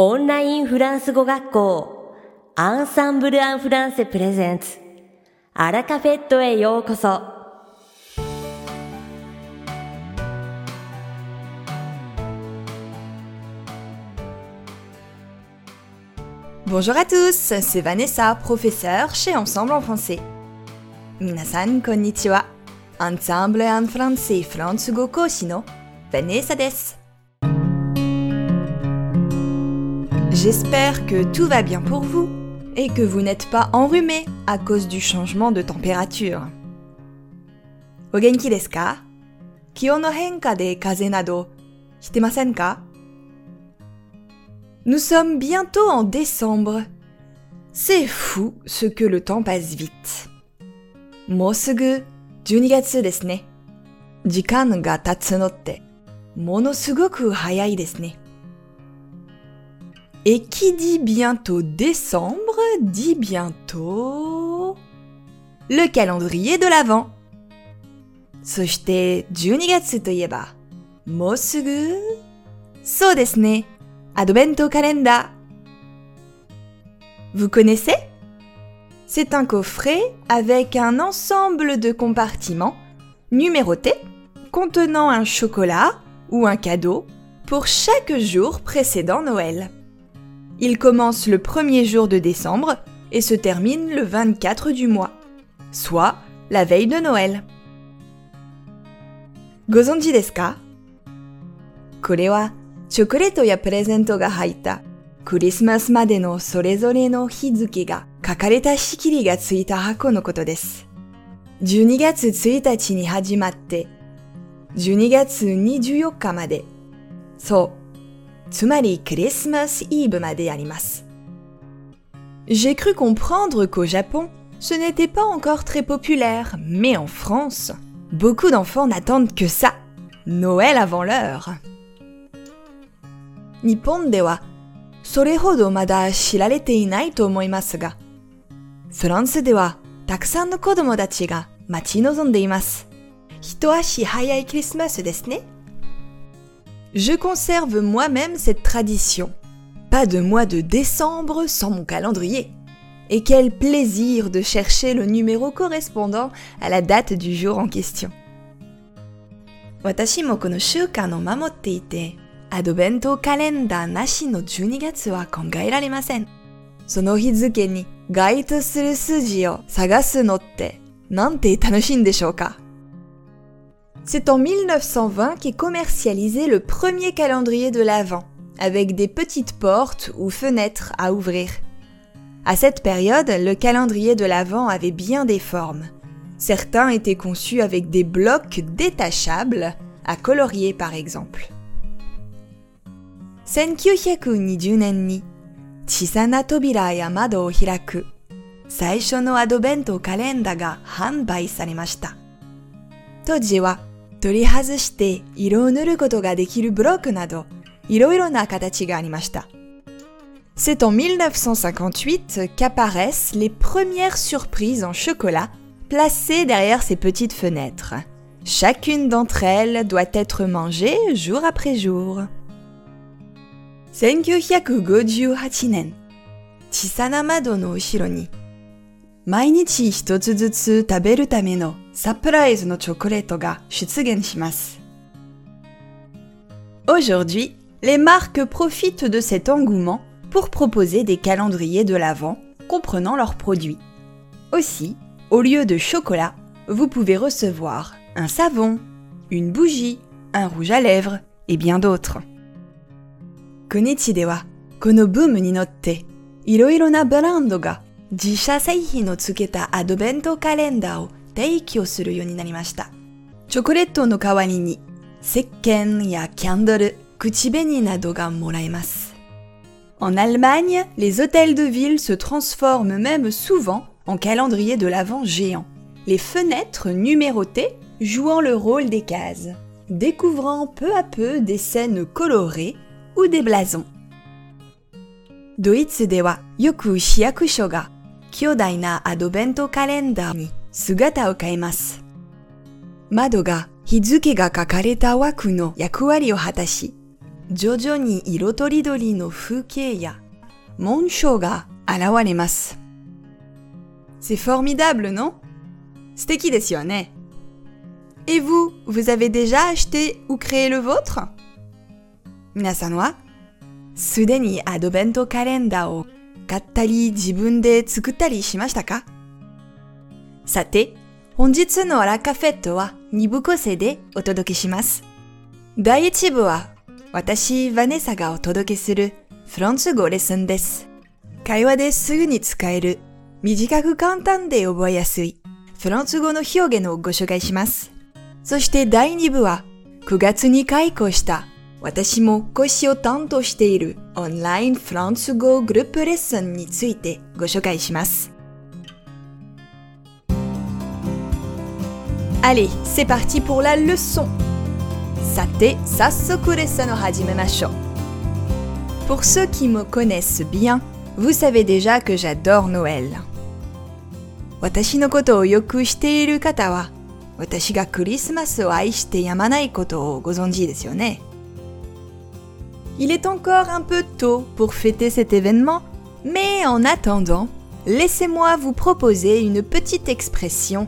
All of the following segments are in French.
オンラインフランス語学校アンサンブル・アン・フランセプレゼンツアラカフェットへようこそ Bonjour à tous, c'est Vanessa, professeure chez Ensemble en français. Minasan konnichiwa. Ensemble en français フランス語講師の Vanessa で J'espère que tout va bien pour vous et que vous n'êtes pas enrhumé à cause du changement de température. お元気ですか気温の変化で風邪などしてませんか Nous sommes bientôt en décembre. C'est fou ce que le temps passe vite. もうすぐ12月ですね。時間が経つのってものすごく早いですね。 Et qui dit bientôt décembre dit bientôt le calendrier de l'Avent. そして12月といえばもうすぐそうですね。Advento Calendar. Vous connaissez C'est un coffret avec un ensemble de compartiments numérotés contenant un chocolat ou un cadeau pour chaque jour précédant Noël. Il commence le premier jour de décembre et se termine le 24 du mois, soit la veille de Noël. Gozonji desu ka これはチョコレートやプレゼントが入ったクリスマスまでのそれぞれの日付が書かれた仕切りがついた箱のことです。12月1日に始まって、12月24日まで、そう、 つまりクリスマスイブまであります。J'ai cru comprendre qu'au Japon, ce n'était pas encore très populaire, mais en France, beaucoup d'enfants n'attendent que ça. Noël avant l'heure. 日本ではそれほどまだ知られていないと思いますが、フランスではたくさんの子供たちが待ち望んでいます。一足早いクリスマスですね。 Je conserve moi-même cette tradition. Pas de mois de décembre sans mon calendrier. Et quel plaisir de chercher le numéro correspondant à la date du jour en question. 私もこの習慣を守っていて、アドベントカレンダーなしの12月は考えられません。その日付に該当する数字を探すのってなんて楽しいんでしょうか c'est en 1920 qu'est commercialisé le premier calendrier de l'Avent, avec des petites portes ou fenêtres à ouvrir. À cette période, le calendrier de l'Avent avait bien des formes. Certains étaient conçus avec des blocs détachables, à colorier par exemple. Chisana tobira ya mado hiraku. Saisho no kalenda ga hanbai saremashita. アドベントカレンダーが販売されました。当時は取り外して色を塗ることができるブロックなどいろいろな形がありました。C'est en 1958 qu'apparaissent les premières surprises en chocolat placées derrière ces petites fenêtres. Chacune d'entre elles doit être mangée jour après jour. 1958年、小さな窓の後ろに、毎日一つずつ食べるための サプライズのチョコレートが出現します。Aujourd'hui, les marques profitent de cet engouement pour proposer des calendriers de l'Avent comprenant leurs produits. Aussi, au lieu de chocolat, vous pouvez recevoir un savon, une bougie, un rouge à lèvres et bien d'autres. この地では、このブームに乗って、いろ 手息をするようになりました。チョコレートの代わりに、石鹸やキャンドル、口紅などがもらえます。En Allemagne, les hôtels de ville se transforment même souvent en calendrier de l'Avent géant. Les fenêtres numérotées jouant le rôle des cases, découvrant peu à peu des scènes colorées ou des blasons. 姿を変えます。窓が日付が書かれた枠の役割を果たし、徐々に色とりどりの風景や紋章が現れます。C'est formidable, non? 素敵ですよね。Et vous, vous avez déjà acheté ou créé le vôtre? 皆さんはすでにアドベントカレンダーを買ったり自分で作ったりしましたか？さて、本日のアラカフェットは2部構成でお届けします。第1部は私、ヴァネサがお届けするフランス語レッスンです。会話ですぐに使える短く簡単で覚えやすいフランス語の表現をご紹介します。そして第2部は9月に開校した私も講師を担当しているオンラインフランス語グループレッスンについてご紹介します。Allez, c'est parti pour la leçon. Sate sassokuresa no hajimemashou. Pour ceux qui me connaissent bien, vous savez déjà que j'adore Noël. Watashi no koto o yoku shite iru kata wa watashi ga Christmas o koto o gozonji desu yo ne. Il est encore un peu tôt pour fêter cet événement, mais en attendant, laissez-moi vous proposer une petite expression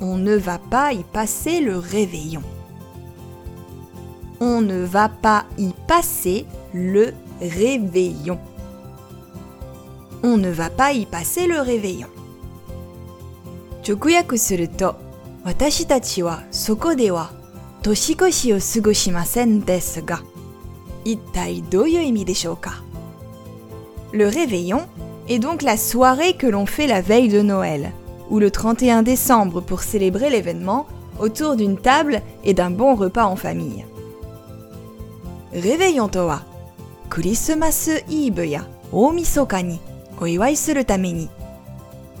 On ne va pas y passer le réveillon. On ne va pas y passer le réveillon. On ne va pas y passer le réveillon. 直訳すると、私たちはそこでは年越しを過ごしませんですが、一体どういう意味でしょうか Le réveillon est donc la soirée que l'on fait la veille de Noël, ou le 31 décembre pour célébrer l'événement autour d'une table et d'un bon repas en famille. Réveillons Toa. Christmas Eve ya Omisoka ni oiwai suru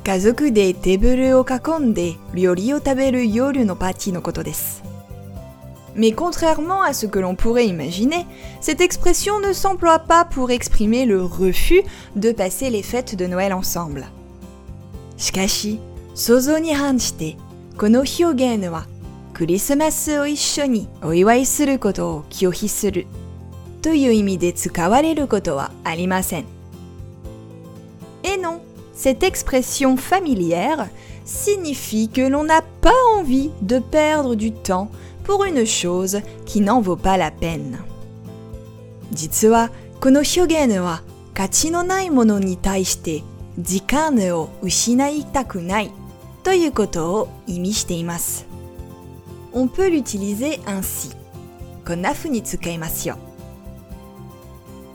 kazoku de teburu o kakonde ryori o taberu yoru no party no koto desu. Mais contrairement à ce que l'on pourrait imaginer, cette expression ne s'emploie pas pour exprimer le refus de passer les fêtes de Noël ensemble. Shikashi, 想像に反して、この表現は、クリスマスを一緒にお祝いすることを拒否するという意味で使われることはありません。Et non, cette expression familière signifie que l'on n'a pas envie de perdre du temps pour une chose qui n'en vaut pas la peine. 実はこの表現は価値のないものに対して時間を失いたくないということを意味しています。On peut l'utiliser ainsi. こんな風に使いますよ。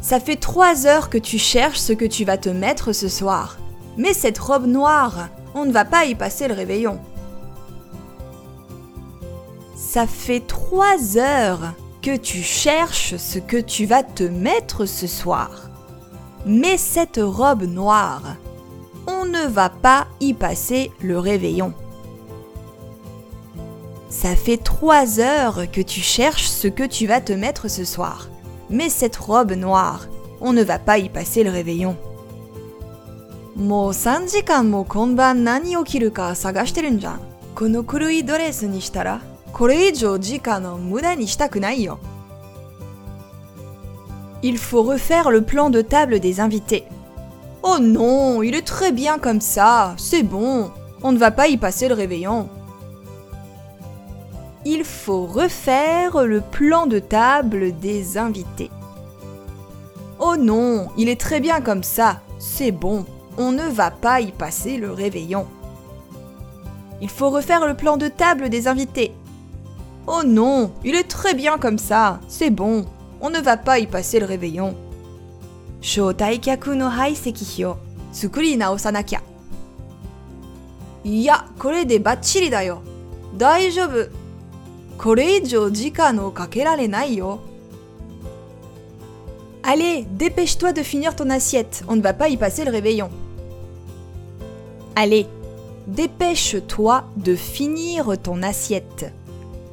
Ça fait trois heures que tu cherches ce que tu vas te mettre ce soir. Mais cette robe noire, on ne va pas y passer le réveillon. Ça fait trois heures que tu cherches ce que tu vas te mettre ce soir. Mais cette robe noire, on ne va pas y passer le réveillon. Ça fait trois heures que tu cherches ce que tu vas te mettre ce soir. Mais cette robe noire, on ne va pas y passer le réveillon. もう3時間も今晩何起きるか探してるんじゃん。この黒いドレスにしたら、これ以上時間を無駄にしたくないよ。Il faut refaire le plan de table des invités. Oh non, il est très bien comme ça, c'est bon, on ne va pas y passer le réveillon. Il faut refaire le plan de table des invités. Oh non, il est très bien comme ça, c'est bon, on ne va pas y passer le réveillon. Il faut refaire le plan de table des invités. Oh non, il est très bien comme ça, c'est bon, on ne va pas y passer le réveillon. 招待客の排斥表作り直さなきゃ。いや、これでバッチリだよ。大丈夫。これ以上時間をかけられないよ。 Allez, dépêche-toi de finir ton assiette, on ne va pas y passer le réveillon. Allez, dépêche-toi de finir ton assiette.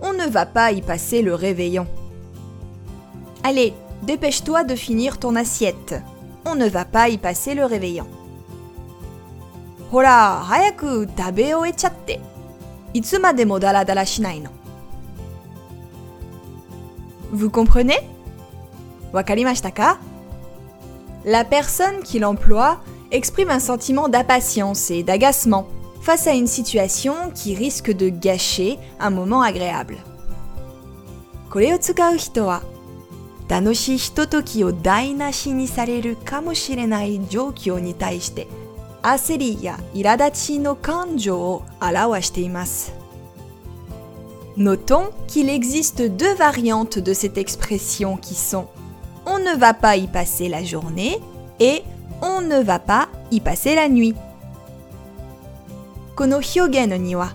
On ne va pas y passer le réveillon. Allez, dépêche-toi de finir ton assiette. On ne va pas y passer le réveillon. Hora, hayaku tabe oechatte. Itsumade dara dara shinai no. Vous comprenez Wakarimashita ka La personne qui l'emploie exprime un sentiment d'impatience et d'agacement face à une situation qui risque de gâcher un moment agréable. これを使う人は 楽しいひとときを台無しにされるかもしれない状況に対して焦りや苛立ちの感情を表しています。Notons qu'il existe deux variantes de cette expression qui sont on ne va pas y passer la journée et on ne va pas y passer la nuit. Kono hyogen ni wa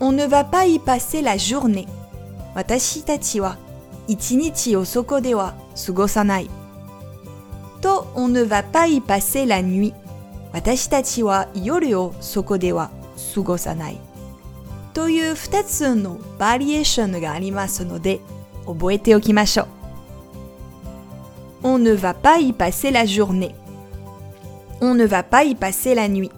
on ne va pas y passer la journée. Watashi tachi wa ichinichi o soko de wa sugosanai. To on ne va pas y passer la nuit. Watashi tachi wa yoru o soko de wa sugosanai. という2つのバリエーションがありますので覚えておきましょう。On ne va pas y passer la journée. On ne va pas y passer la nuit.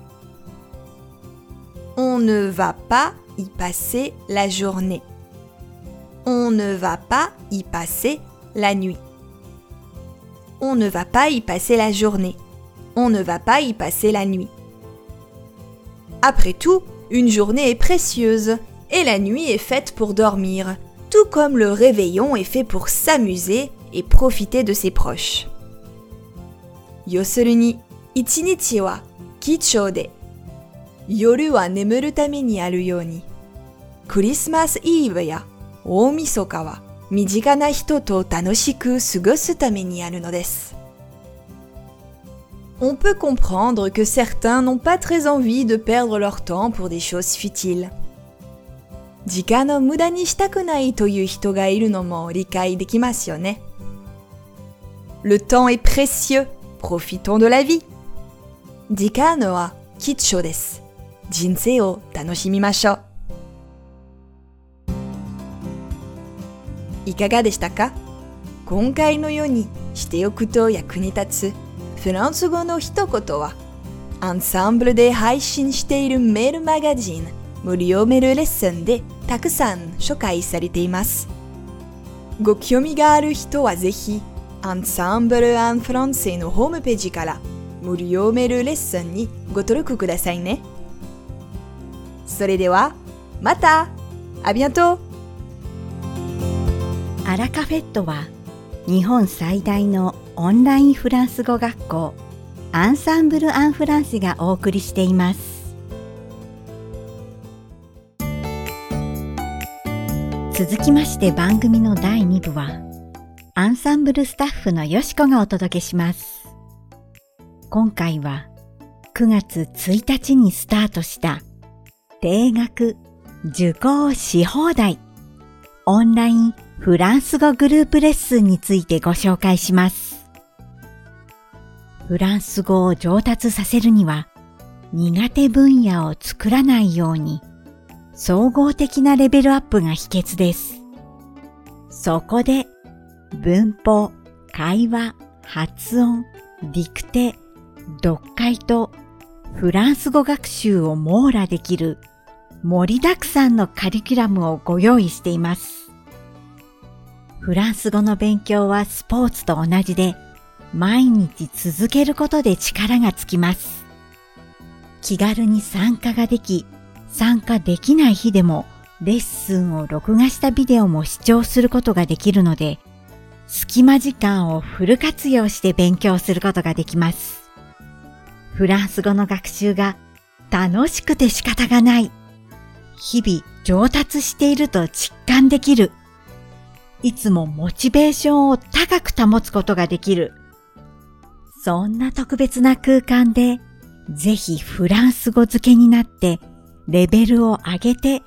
On ne va pas y passer la journée. On ne va pas y passer la nuit. On ne va pas y passer la journée. On ne va pas y passer la nuit. Après tout, une journée est précieuse et la nuit est faite pour dormir, tout comme le réveillon est fait pour s'amuser et profiter de ses proches. Yosuru ni, ichinichi wa kichou Christmas Eve Omisoka wa mijika na hito to tanoshiku sugosu tame ni aru no desu. On peut comprendre que certains n'ont pas très envie de perdre leur temps pour des choses futiles. 時間の無駄にしたくないという人がいるのも理解できますよね。le temps est précieux. Profitons de la vie. Dikano wa kitcho desu. Jinsei o tanoshimimashou. いかがでしたか？今回のようにしておくと役に立つフランス語の一言はアンサンブルで配信しているメールマガジン無料メールレッスンでたくさん紹介されています。ご興味がある人はぜひ Ensemble en français のホームページから無料メールレッスンにご登録くださいね。それでは、またあ bientôt! アラカフェットは日本最大のオンラインフランス語学校アンサンブル・アン・フランセがお送りしています。続きまして番組の第2部はアンサンブルスタッフのよしこがお届けします。今回は9月1日にスタートした定額受講し放題オンラインフランス語グループレッスンについてご紹介します。フランス語を上達させるには苦手分野を作らないように総合的なレベルアップが秘訣です。そこで文法、会話、発音、ディクテ、読解とフランス語学習を網羅できる盛りだくさんのカリキュラムをご用意しています。フランス語の勉強はスポーツと同じで毎日続けることで力がつきます。気軽に参加ができ、参加できない日でもレッスンを録画したビデオも視聴することができるので、隙間時間をフル活用して勉強することができます。フランス語の学習が楽しくて仕方がない。日々上達していると実感できる。いつもモチベーションを高く保つことができる。そんな特別な空間で、ぜひフランス語付けになってレベルを上げて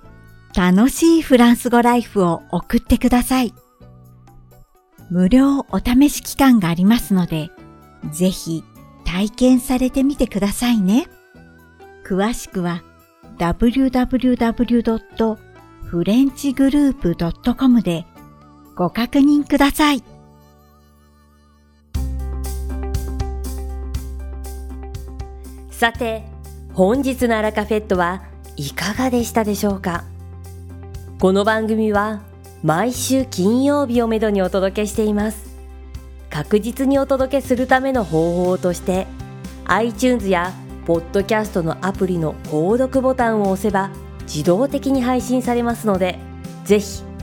楽しいフランス語ライフを送ってください。無料お試し期間がありますので、ぜひ体験されてみてくださいね。詳しくは www.frenchgroup.com でご確認ください。さて、本日のアラカフェットはいかがでしたでしょうか？この番組は毎週金曜日をめどにお届けしています。確実にお届けするための方法として iTunes やポッドキャストのアプリの購読ボタンを押せば自動的に配信されますのでぜひ